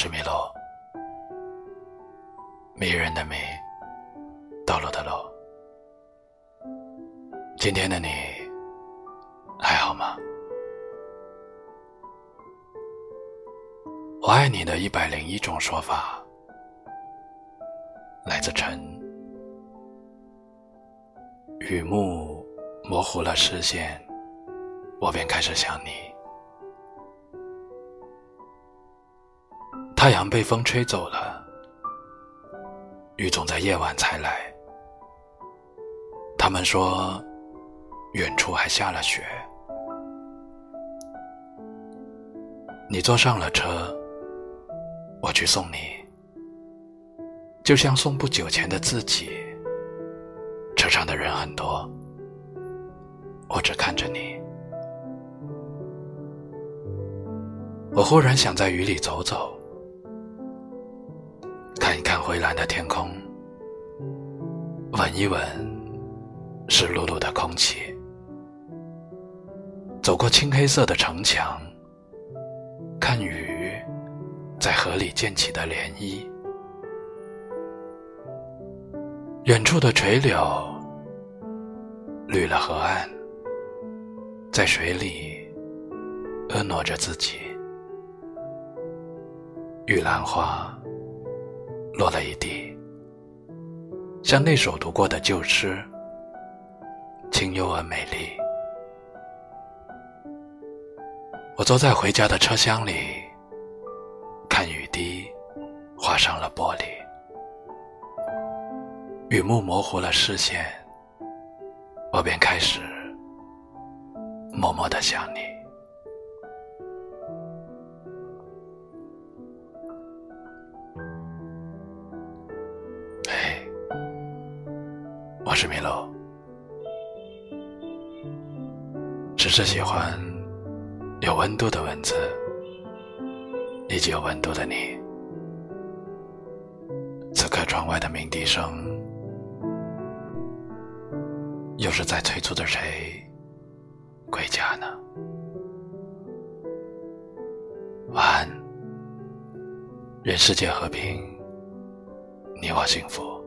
是米洛，迷人的迷，道路的路。今天的你还好吗？我爱你的一百零一种说法，来自陈。雨幕模糊了视线，我便开始想你。太阳被风吹走了，雨总在夜晚才来。他们说，远处还下了雪。你坐上了车，我去送你，就像送不久前的自己。车上的人很多，我只看着你。我忽然想在雨里走走。看一看灰蓝的天空，闻一闻湿漉漉的空气，走过青黑色的城墙，看雨在河里溅起的涟漪，远处的垂柳绿了河岸，在水里婀娜着自己，玉兰花。落了一地，像那首读过的旧诗，清幽而美丽。我坐在回家的车厢里，看雨滴划伤了玻璃，雨幕模糊了视线，我便开始默默的想你。是米洛，只是喜欢有温度的文字，以及有温度的你。此刻窗外的鸣笛声，又是在催促着谁归家呢？晚安，愿世界和平，你我幸福。